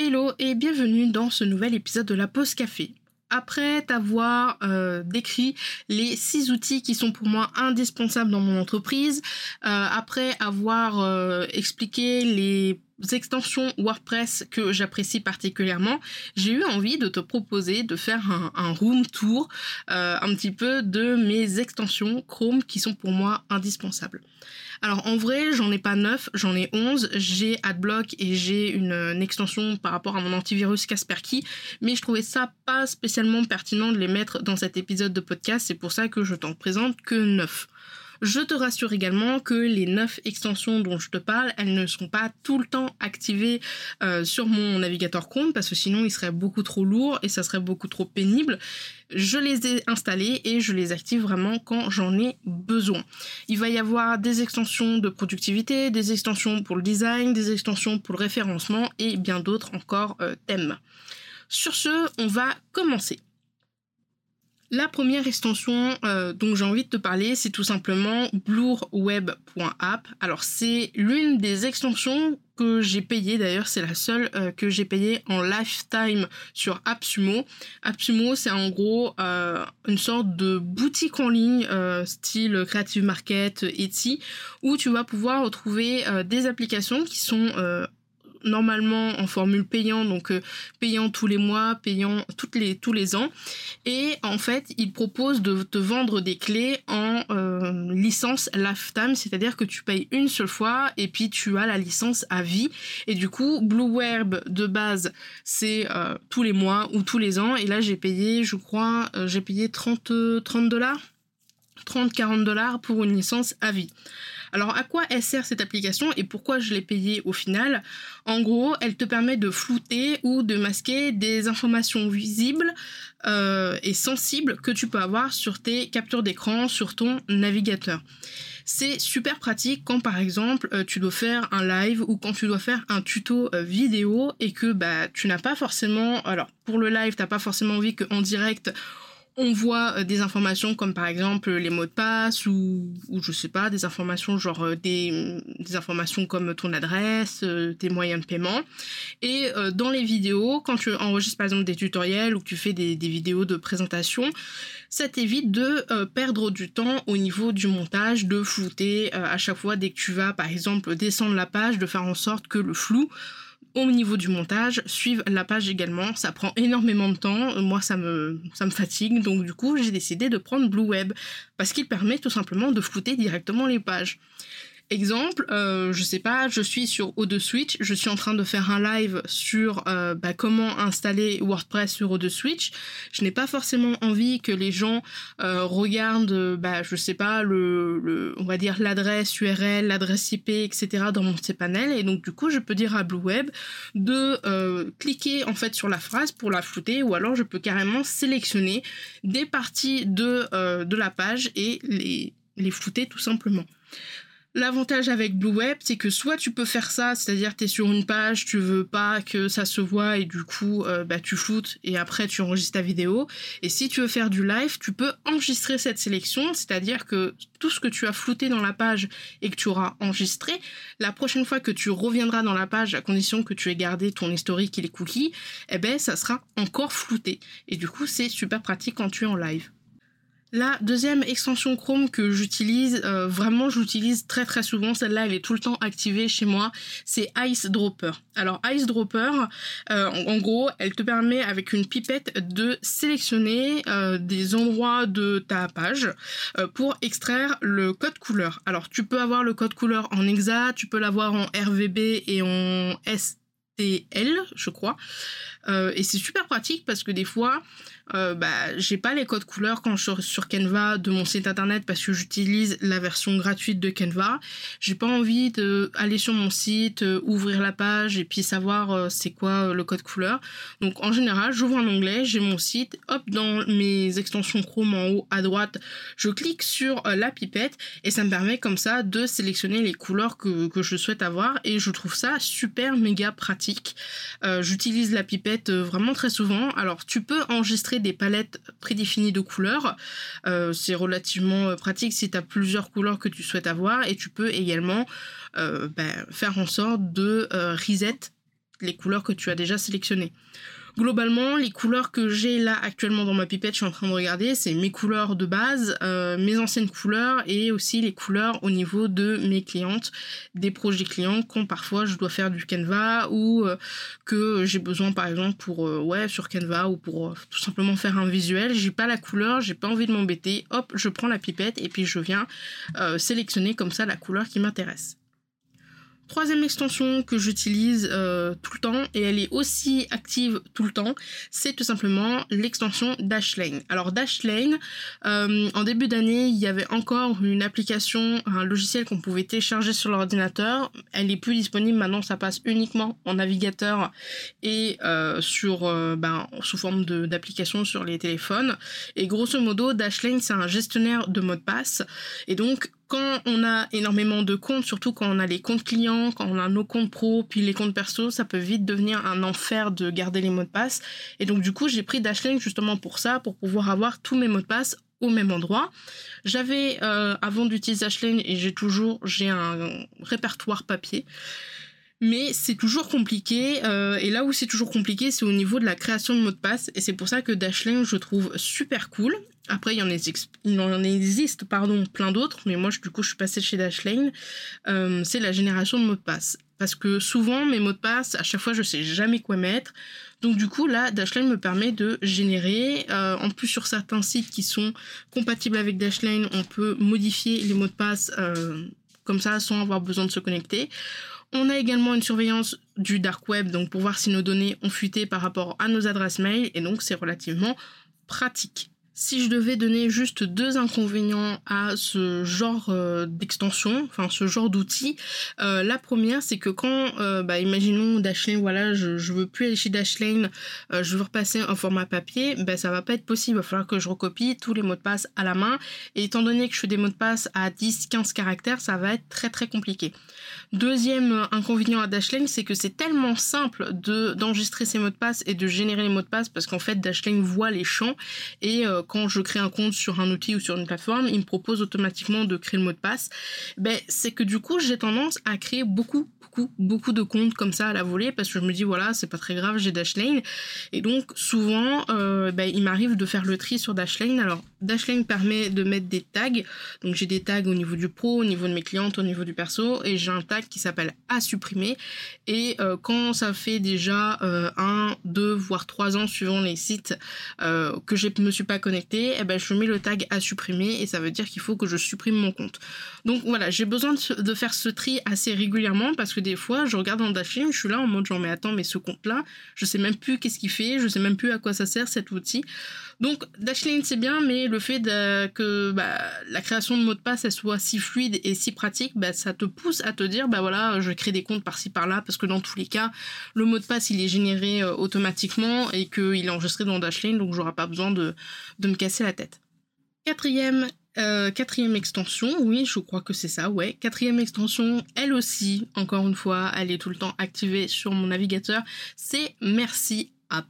Hello et bienvenue dans ce nouvel épisode de la pause café. Après t'avoir euh, décrit les six outils qui sont pour moi indispensables dans mon entreprise, euh, après avoir euh, expliqué les extensions WordPress que j'apprécie particulièrement, j'ai eu envie de te proposer de faire un, room tour un petit peu de mes extensions Chrome qui sont pour moi indispensables. Alors en vrai, j'en ai pas 9, j'en ai 11. J'ai AdBlock et j'ai une, extension par rapport à mon antivirus Kaspersky, mais je trouvais ça pas spécialement pertinent de les mettre dans cet épisode de podcast, c'est pour ça que je t'en présente que 9. Je te rassure également que les 9 extensions dont je te parle, elles ne seront pas tout le temps activées euh, sur mon navigateur Chrome parce que sinon il serait beaucoup trop lourd et ça serait beaucoup trop pénible. Je les ai installées et je les active vraiment quand j'en ai besoin. Il va y avoir des extensions de productivité, des extensions pour le design, des extensions pour le référencement et bien d'autres encore euh, thèmes. Sur ce, on va commencer. La première extension euh, dont j'ai envie de te parler, c'est tout simplement blurweb.app. Alors c'est l'une des extensions que j'ai payées, d'ailleurs c'est la seule euh, que j'ai payée en lifetime sur AppSumo. AppSumo c'est en gros euh, une sorte de boutique en ligne style Creative Market, Etsy, où tu vas pouvoir retrouver des applications qui sont normalement en formule payant, donc euh, payant tous les mois, payant toutes les, tous les ans. Et en fait, il propose de te vendre des clés en euh, licence lifetime, c'est-à-dire que tu payes une seule fois et puis tu as la licence à vie. Et du coup, Blue Web de base, c'est euh, tous les mois ou tous les ans. Et là, j'ai payé, je crois, j'ai payé 30 dollars 30-40 dollars pour une licence à vie. Alors à quoi elle sert cette application et pourquoi je l'ai payée au final? En gros, elle te permet de flouter ou de masquer des informations visibles euh, et sensibles que tu peux avoir sur tes captures d'écran, sur ton navigateur. C'est super pratique quand par exemple euh, tu dois faire un live ou quand tu dois faire un tuto euh, vidéo et que bah tu n'as pas forcément alors pour le live t'as pas forcément envie qu'en direct on voit euh, des informations comme par exemple les mots de passe ou, ou je sais pas, des informations genre euh, des, des informations comme ton adresse, euh, tes moyens de paiement. Et dans les vidéos, quand tu enregistres par exemple des tutoriels ou que tu fais des, des vidéos de présentation, ça t'évite de perdre du temps au niveau du montage, de flouter à chaque fois dès que tu vas par exemple descendre la page, de faire en sorte que le flou au niveau du montage, suivre la page également. Ça prend énormément de temps. Moi, ça me, ça me fatigue. Donc, du coup, j'ai décidé de prendre Blue Web parce qu'il permet tout simplement de flouter directement les pages. Exemple, euh, je sais pas, je suis sur O2 Switch, je suis en train de faire un live sur euh, bah, comment installer WordPress sur O2 Switch. Je n'ai pas forcément envie que les gens euh, regardent, bah, je sais pas, le, le on va dire l'adresse URL, l'adresse IP, etc. dans mon cPanel. Et donc du coup, je peux dire à Blue Web de euh, cliquer en fait sur la phrase pour la flouter, ou alors je peux carrément sélectionner des parties de euh, de la page et les les flouter tout simplement. L'avantage avec Blue Web, c'est que soit tu peux faire ça, c'est-à-dire tu es sur une page, tu veux pas que ça se voit et du coup euh, bah, tu floutes et après tu enregistres ta vidéo. Et si tu veux faire du live, tu peux enregistrer cette sélection, c'est-à-dire que tout ce que tu as flouté dans la page et que tu auras enregistré, la prochaine fois que tu reviendras dans la page, à condition que tu aies gardé ton historique et les cookies, eh ben ça sera encore flouté. Et du coup c'est super pratique quand tu es en live. La deuxième extension Chrome que j'utilise, euh, vraiment j'utilise très très souvent, celle-là elle est tout le temps activée chez moi, c'est Ice Dropper. Alors Ice Dropper, euh, en, gros, elle te permet avec une pipette de sélectionner euh, des endroits de ta page pour extraire le code couleur. Alors tu peux avoir le code couleur en hexa, tu peux l'avoir en RVB et en STL, je crois. et c'est super pratique parce que des fois, euh, bah, j'ai pas les codes couleurs quand je suis sur Canva de mon site internet parce que j'utilise la version gratuite de Canva. J'ai pas envie de aller sur mon site, euh, ouvrir la page et puis savoir euh, c'est quoi le code couleur. Donc en général, j'ouvre un onglet, j'ai mon site, hop dans mes extensions Chrome en haut à droite, je clique sur la pipette et ça me permet comme ça de sélectionner les couleurs que, que je souhaite avoir et je trouve ça super méga pratique. J'utilise la pipette vraiment très souvent. Alors tu peux enregistrer des palettes prédéfinies de couleurs. Euh, c'est relativement euh, pratique si tu as plusieurs couleurs que tu souhaites avoir et tu peux également euh, ben, faire en sorte de reset les couleurs que tu as déjà sélectionnées. Globalement, les couleurs que j'ai là actuellement dans ma pipette, je suis en train de regarder, c'est mes couleurs de base, euh, mes anciennes couleurs et aussi les couleurs au niveau de mes clientes, des projets clients quand parfois je dois faire du Canva ou euh, que j'ai besoin par exemple pour euh, sur Canva ou pour tout simplement faire un visuel, j'ai pas la couleur, j'ai pas envie de m'embêter, hop, je prends la pipette et puis je viens sélectionner comme ça la couleur qui m'intéresse. Troisième extension que j'utilise euh, tout le temps et elle est aussi active tout le temps, c'est tout simplement l'extension Dashlane. Alors Dashlane, euh, en début d'année, il y avait encore une application, un logiciel qu'on pouvait télécharger sur l'ordinateur. Elle est plus disponible maintenant, ça passe uniquement en navigateur et euh, sur ben, sous forme d'application sur les téléphones. Et grosso modo, Dashlane c'est un gestionnaire de mots de passe et donc quand on a énormément de comptes, surtout quand on a les comptes clients, quand on a nos comptes pro, puis les comptes perso, ça peut vite devenir un enfer de garder les mots de passe. Et donc du coup, j'ai pris Dashlane justement pour ça, pour pouvoir avoir tous mes mots de passe au même endroit. J'avais euh, avant d'utiliser Dashlane et j'ai toujours j'ai un répertoire papier. Mais c'est toujours compliqué, euh, et là où c'est toujours compliqué, c'est au niveau de la création de mots de passe, et c'est pour ça que Dashlane, je trouve super cool. Après, il y en, existe, il en existe pardon, plein d'autres, mais moi, du coup, je suis passée chez Dashlane. Euh, c'est la génération de mots de passe. Parce que souvent, mes mots de passe, à chaque fois, je sais jamais quoi mettre. Donc du coup, là, Dashlane me permet de générer. Euh, en plus, sur certains sites qui sont compatibles avec Dashlane, on peut modifier les mots de passe comme ça, sans avoir besoin de se connecter. On a également une surveillance du dark web, donc pour voir si nos données ont fuité par rapport à nos adresses mail, et donc c'est relativement pratique. Si je devais donner juste deux inconvénients à ce genre euh, d'extension, enfin ce genre d'outil, euh, la première c'est que quand, euh, bah, imaginons Dashlane, voilà, je, je veux plus aller chez Dashlane, je veux repasser en format papier, bah, ça va pas être possible, il va falloir que je recopie tous les mots de passe à la main, et étant donné que je fais des mots de passe à 10-15 caractères, ça va être très très compliqué. Deuxième inconvénient à Dashlane, c'est que c'est tellement simple de d'enregistrer ces mots de passe et de générer les mots de passe parce qu'en fait Dashlane voit les champs et quand je crée un compte sur un outil ou sur une plateforme, il me propose automatiquement de créer le mot de passe. Ben, c'est que du coup, j'ai tendance à créer beaucoup, beaucoup, de comptes comme ça à la volée parce que je me dis, voilà, c'est pas très grave, j'ai Dashlane. Et donc, souvent, euh, ben, il m'arrive de faire le tri sur Dashlane. Alors, Dashlane permet de mettre des tags. Donc, j'ai des tags au niveau du pro, au niveau de mes clientes, au niveau du perso. Et j'ai un tag qui s'appelle à supprimer. Et euh, quand ça fait déjà euh, un, deux, voire trois ans, suivant les sites, que je me suis pas connecté eh ben, je mets le tag à supprimer et ça veut dire qu'il faut que je supprime mon compte. Donc voilà, j'ai besoin de, faire ce tri assez régulièrement parce que fois, je regarde dans Dashlane, je suis là en mode genre, mais attends, mais ce compte-là, je sais même plus qu'est-ce qu'il fait, je sais même plus à quoi ça sert cet outil. Donc Dashlane c'est bien, mais le fait que bah, la création de mots de passe elle soit si fluide et si pratique, bah, ça te pousse à te dire bah voilà, je crée des comptes par-ci par-là parce que dans tous les cas, le mot de passe il est généré euh, automatiquement et qu'il est enregistré dans Dashlane, donc j'aurai pas besoin de me casser la tête. Quatrième euh, quatrième extension, oui, je crois que c'est ça, ouais. Quatrième extension, elle aussi, encore une fois, elle est tout le temps activée sur mon navigateur, c'est Merci App.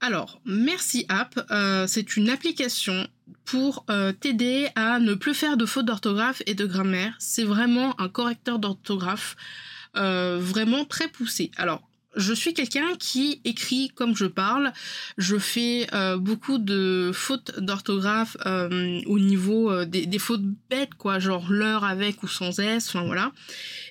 Alors, Merci App, euh, c'est une application pour euh, t'aider à ne plus faire de fautes d'orthographe et de grammaire. C'est vraiment un correcteur d'orthographe vraiment très poussé. Alors, je suis quelqu'un qui écrit comme je parle. Je fais euh, beaucoup de fautes d'orthographe euh, au niveau euh, des, fautes bêtes, quoi, genre l'heure avec ou sans S, enfin voilà.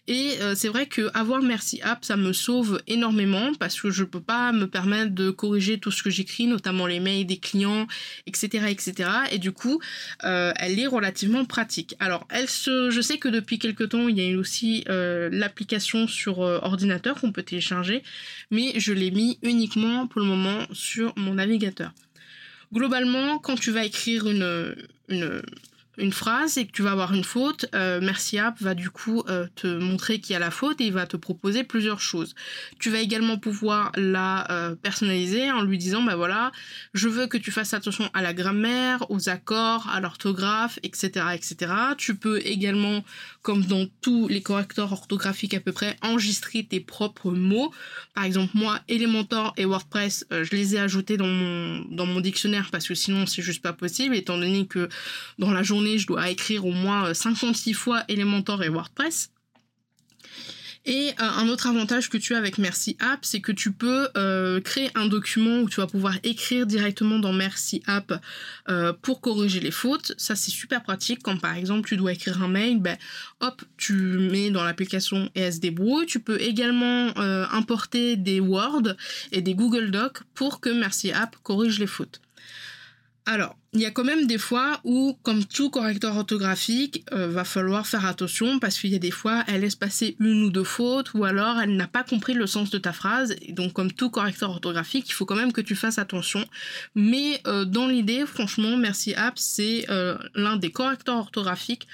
Et c'est vrai que avoir Merci App, ça me sauve énormément parce que je peux pas me permettre de corriger tout ce que j'écris, notamment les mails des clients, etc., etc. Et du coup, elle est relativement pratique. Alors, elle je sais que depuis quelques temps, il y a aussi l'application sur ordinateur qu'on peut télécharger mais je l'ai mis uniquement pour le moment sur mon navigateur. Globalement, quand tu vas écrire une, une phrase et que tu vas avoir une faute, euh, Merci App va du coup euh, te montrer qu'il y a la faute et il va te proposer plusieurs choses. Tu vas également pouvoir la euh, personnaliser en lui disant bah voilà, je veux que tu fasses attention à la grammaire, aux accords, à l'orthographe, etc., etc. Tu peux également, comme dans tous les correcteurs orthographiques à peu près, enregistrer tes propres mots. Par exemple, moi, Elementor et WordPress, je les ai ajoutés dans mon dans mon dictionnaire parce que sinon c'est juste pas possible étant donné que dans la journée je dois écrire au moins 56 euh, fois Elementor et WordPress. Et euh, un autre avantage que tu as avec Merci App, c'est que tu peux euh, créer un document où tu vas pouvoir écrire directement dans Merci App pour corriger les fautes. Ça, c'est super pratique. Quand par exemple tu dois écrire un mail, ben, hop, tu mets dans l'application et elle se débrouille. Tu peux également importer des Word et des Google Docs pour que Merci App corrige les fautes. Alors, il y a quand même des fois où, comme tout correcteur orthographique, euh, va falloir faire attention parce qu'il y a des fois, elle laisse passer une ou deux fautes ou alors elle n'a pas compris le sens de ta phrase. Donc, comme tout correcteur orthographique, il faut quand même que tu fasses attention. Mais euh, dans l'idée, franchement, Merci App, c'est euh, l'un des correcteurs orthographiques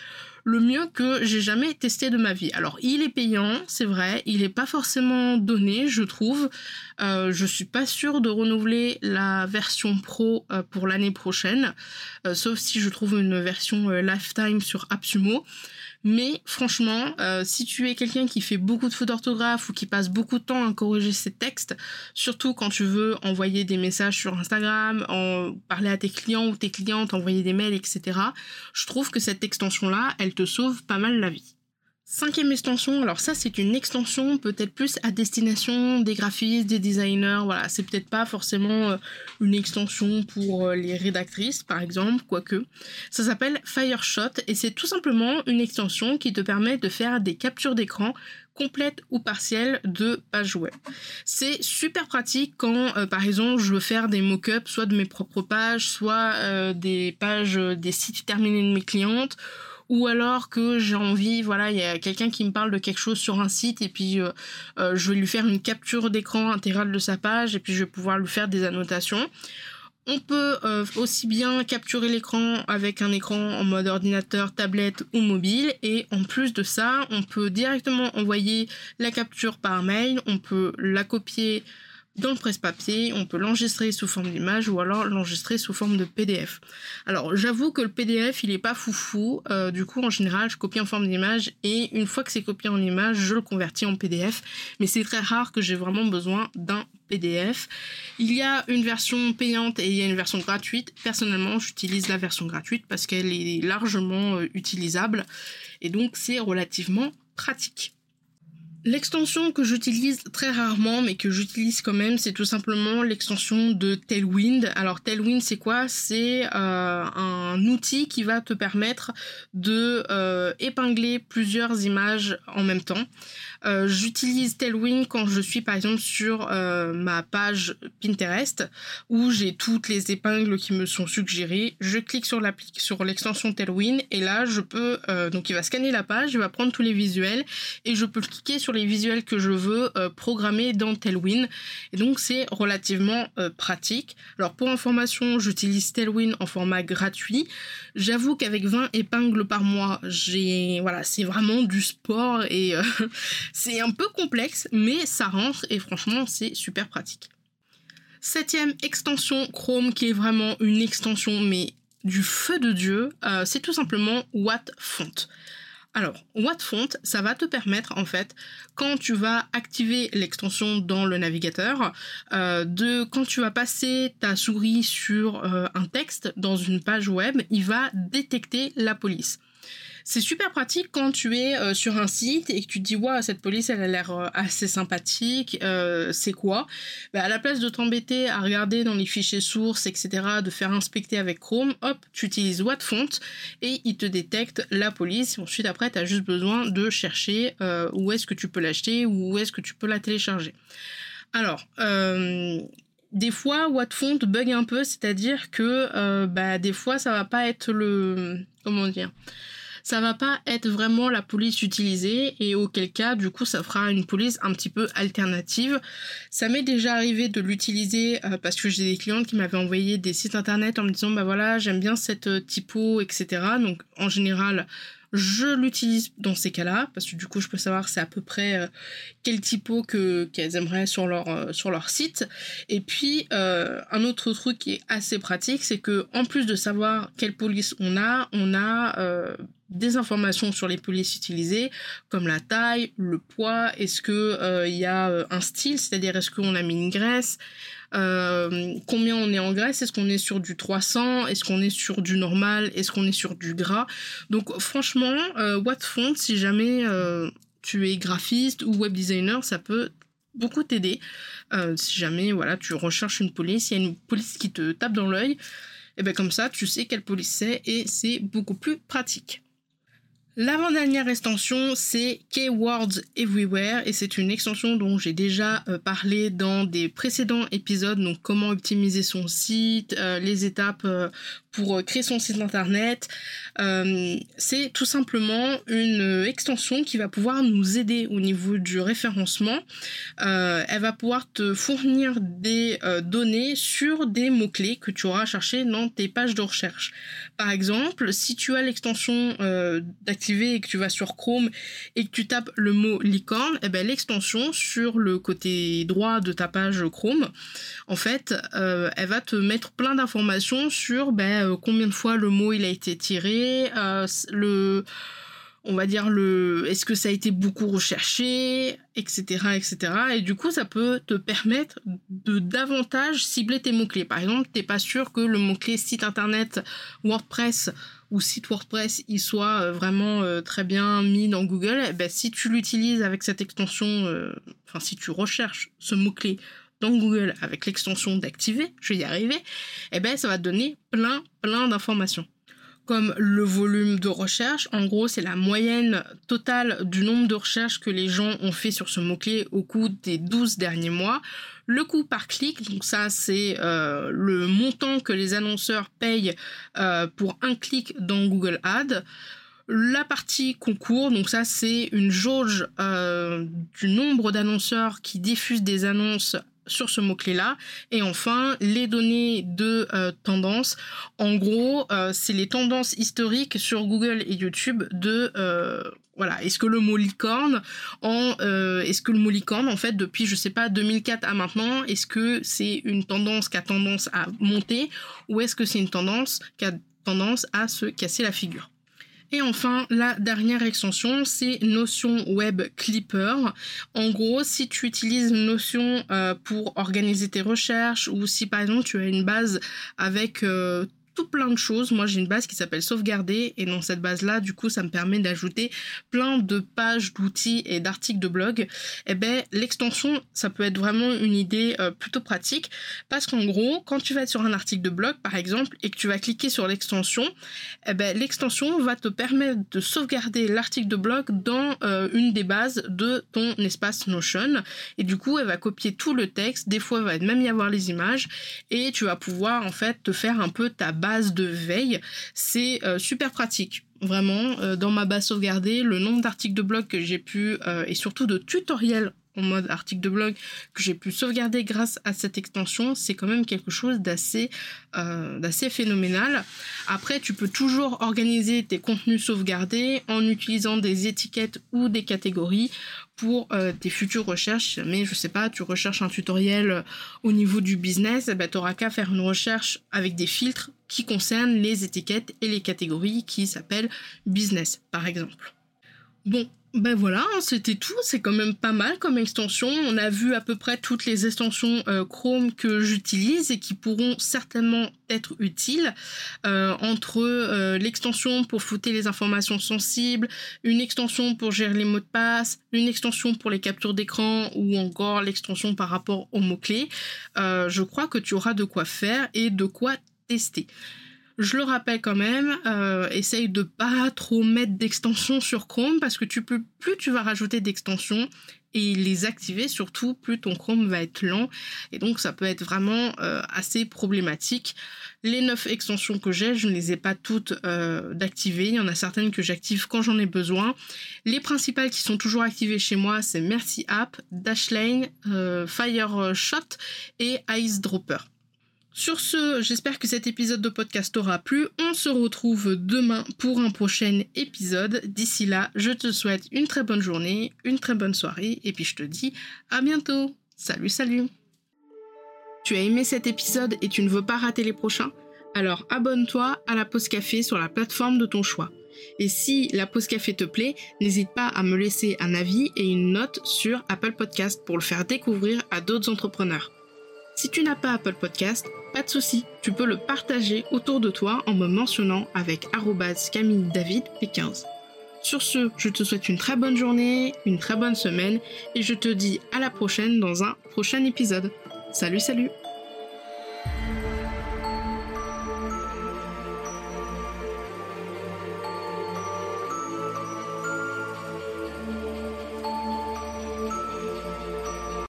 le mieux que j'ai jamais testé de ma vie. Alors il est payant, c'est vrai, il est pas forcément donné, je trouve. Euh, je suis pas sûre de renouveler la version pro euh, pour l'année prochaine, euh, sauf si je trouve une version lifetime sur AppSumo. Mais franchement, euh, si tu es quelqu'un qui fait beaucoup de fautes d'orthographe ou qui passe beaucoup de temps à corriger ses textes, surtout quand tu veux envoyer des messages sur Instagram, en parler à tes clients ou tes clientes, envoyer des mails, etc., je trouve que cette extension-là, elle te sauve pas mal la vie. Cinquième extension, alors ça c'est une extension peut-être plus à destination des graphistes, des designers, voilà, c'est peut-être pas forcément euh, une extension pour euh, les rédactrices par exemple, quoique. Ça s'appelle Fireshot et c'est tout simplement une extension qui te permet de faire des captures d'écran complètes ou partielles de pages web. C'est super pratique quand euh, par exemple je veux faire des mock-ups soit de mes propres pages, soit des pages des sites terminés de mes clientes ou alors que j'ai envie, voilà, il y a quelqu'un qui me parle de quelque chose sur un site et puis euh, euh, je vais lui faire une capture d'écran intégrale de sa page et puis je vais pouvoir lui faire des annotations. On peut euh, aussi bien capturer l'écran avec un écran en mode ordinateur, tablette ou mobile et en plus de ça, on peut directement envoyer la capture par mail, on peut la copier dans le presse-papier, on peut l'enregistrer sous forme d'image ou alors l'enregistrer sous forme de PDF. Alors j'avoue que le PDF il est pas foufou, euh, du coup en général je copie en forme d'image et une fois que c'est copié en image je le convertis en PDF, mais c'est très rare que j'ai vraiment besoin d'un PDF. Il y a une version payante et il y a une version gratuite. Personnellement j'utilise la version gratuite parce qu'elle est largement euh, utilisable et donc c'est relativement pratique. L'extension que j'utilise très rarement, mais que j'utilise quand même, c'est tout simplement l'extension de Tailwind. Alors Tailwind, c'est quoi? C'est euh, un outil qui va te permettre de euh, épingler plusieurs images en même temps. Euh, j'utilise Tailwind quand je suis par exemple sur ma page Pinterest où j'ai toutes les épingles qui me sont suggérées. Je clique sur sur l'extension Tailwind et là je peux donc il va scanner la page, il va prendre tous les visuels et je peux cliquer sur visuels que je veux programmer dans Tailwind et donc c'est relativement pratique. Alors pour information, j'utilise Tailwind en format gratuit. J'avoue qu'avec 20 épingles par mois, j'ai voilà, c'est vraiment du sport et C'est un peu complexe, mais ça rentre et franchement, c'est super pratique. Septième extension Chrome qui est vraiment une extension mais du feu de Dieu, euh, c'est tout simplement WattFont. Alors, WattFont, ça va te permettre en fait, quand tu vas activer l'extension dans le navigateur, euh, de quand tu vas passer ta souris sur euh, un texte dans une page web, il va détecter la police. C'est super pratique quand tu es euh, sur un site et que tu te dis ouais cette police elle a l'air euh, assez sympathique, euh, c'est quoi? Bah, À la place de t'embêter à regarder dans les fichiers sources, etc., de faire inspecter avec Chrome, hop, tu utilises Wattfont et il te détecte la police. Ensuite après tu as juste besoin de chercher où est-ce que tu peux l'acheter ou où est-ce que tu peux la télécharger. Alors, des fois, Wattfont bug un peu, c'est-à-dire que bah, des fois, ça va pas être le. Comment dire ça va pas être vraiment la police utilisée et auquel cas du coup ça fera une police un petit peu alternative. Ça m'est déjà arrivé de l'utiliser euh, parce que j'ai des clientes qui m'avaient envoyé des sites internet en me disant bah voilà j'aime bien cette euh, typo etc. Donc en général je l'utilise dans ces cas-là parce que du coup je peux savoir c'est à peu près euh, quel typo que qu'elles aimeraient sur leur euh, sur leur site. Et puis euh, un autre truc qui est assez pratique c'est que en plus de savoir quelle police on a on a des informations sur les polices utilisées, comme la taille, le poids, est-ce que il y a un style, c'est-à-dire est-ce qu'on a mis une graisse, euh, combien on est en graisse Est-ce qu'on est sur du 300 Est-ce qu'on est sur du normal? Est-ce qu'on est sur du gras? Donc franchement, euh, Wattfont, si jamais euh, tu es graphiste ou web designer, ça peut beaucoup t'aider. si jamais voilà, tu recherches une police, il y a une police qui te tape dans l'œil, et eh bien comme ça, tu sais quelle police c'est et c'est beaucoup plus pratique. L'avant-dernière extension, c'est Keywords Everywhere et c'est une extension dont j'ai déjà euh, parlé dans des précédents épisodes, donc comment optimiser son site, euh, les étapes euh, pour créer son site internet. c'est tout simplement une extension qui va pouvoir nous aider au niveau du référencement. elle va pouvoir te fournir des données sur des mots-clés que tu auras cherché dans tes pages de recherche. Par exemple, si tu as l'extension d'activité et que tu vas sur Chrome et que tu tapes le mot licorne, eh ben l'extension sur le côté droit de ta page Chrome, en fait, euh, elle va te mettre plein d'informations sur ben, euh, combien de fois le mot il a été tiré, euh, le on va dire le est-ce que ça a été beaucoup recherché, etc., etc. Et du coup, ça peut te permettre de davantage cibler tes mots-clés. Par exemple, t'es pas sûr que le mot-clé site internet WordPress ou site WordPress il soit euh, vraiment euh, très bien mis dans Google, eh ben, si tu l'utilises avec cette extension, euh, enfin si tu recherches ce mot-clé dans Google avec l'extension d'activer, je vais y arriver, eh ben ça va te donner plein plein d'informations comme le volume de recherche. En gros, c'est la moyenne totale du nombre de recherches que les gens ont fait sur ce mot-clé au cours des 12 derniers mois. Le coût par clic, donc ça c'est euh, le montant que les annonceurs payent euh, pour un clic dans Google Ads. La partie concours, donc ça c'est une jauge euh, du nombre d'annonceurs qui diffusent des annonces sur ce mot-clé-là. Et enfin, les données de euh, tendance. En gros, euh, c'est les tendances historiques sur Google et YouTube de... Euh, voilà, est-ce que le mot licorne, en, est-ce que le mot en fait, depuis, je sais pas, 2004 à maintenant, est-ce que c'est une tendance qui a tendance à monter ou est-ce que c'est une tendance qui a tendance à se casser la figure? Et enfin, la dernière extension, c'est Notion Web Clipper. En gros, si tu utilises Notion euh, pour organiser tes recherches ou si par exemple tu as une base avec euh, plein de choses. Moi, j'ai une base qui s'appelle sauvegarder et dans cette base-là, du coup, ça me permet d'ajouter plein de pages d'outils et d'articles de blog. Et eh ben, l'extension, ça peut être vraiment une idée euh, plutôt pratique parce qu'en gros, quand tu vas être sur un article de blog, par exemple, et que tu vas cliquer sur l'extension, eh ben, l'extension va te permettre de sauvegarder l'article de blog dans euh, une des bases de ton espace Notion. Et du coup, elle va copier tout le texte. Des fois, il va même y avoir les images et tu vas pouvoir en fait te faire un peu ta base de veille. C'est euh, super pratique. Vraiment, euh, dans ma base sauvegardée, le nombre d'articles de blog que j'ai pu, euh, et surtout de tutoriels en mode article de blog que j'ai pu sauvegarder grâce à cette extension, c'est quand même quelque chose d'assez d'assez phénoménal. Après, tu peux toujours organiser tes contenus sauvegardés en utilisant des étiquettes ou des catégories pour euh, tes futures recherches. Mais je sais pas, tu recherches un tutoriel euh, au niveau du business, eh ben, tu n'auras qu'à faire une recherche avec des filtres qui concernent les étiquettes et les catégories qui s'appellent business, par exemple. Bon, Ben voilà, hein, c'était tout. C'est quand même pas mal comme extension. On a vu à peu près toutes les extensions euh, Chrome que j'utilise et qui pourront certainement être utiles. Euh, entre euh, l'extension pour flouter les informations sensibles, une extension pour gérer les mots de passe, une extension pour les captures d'écran ou encore l'extension par rapport aux mots-clés. je crois que tu auras de quoi faire et de quoi tester. Je le rappelle quand même, euh, essaye de pas trop mettre d'extensions sur Chrome parce que tu plus tu vas rajouter d'extensions et les activer surtout, plus ton Chrome va être lent et donc ça peut être vraiment euh, assez problématique. Les 9 extensions que j'ai, je ne les ai pas toutes euh, d'activer. Il y en a certaines que j'active quand j'en ai besoin. Les principales qui sont toujours activées chez moi, c'est Merci App, Dashlane, Fire Shot et Ice Dropper. Sur ce, j'espère que cet épisode de podcast t'aura plu. On se retrouve demain pour un prochain épisode. D'ici là, je te souhaite une très bonne journée, une très bonne soirée, et puis je te dis à bientôt. Salut, salut. Tu as aimé cet épisode et tu ne veux pas rater les prochains? Alors abonne-toi à la pause café sur la plateforme de ton choix. Et si la pause café te plaît, n'hésite pas à me laisser un avis et une note sur Apple Podcast pour le faire découvrir à d'autres entrepreneurs. Si tu n'as pas Apple Podcast, pas de souci, tu peux le partager autour de toi en me mentionnant avec Camille David P15. Sur ce, je te souhaite une très bonne journée, une très bonne semaine et je te dis à la prochaine dans un prochain épisode. Salut salut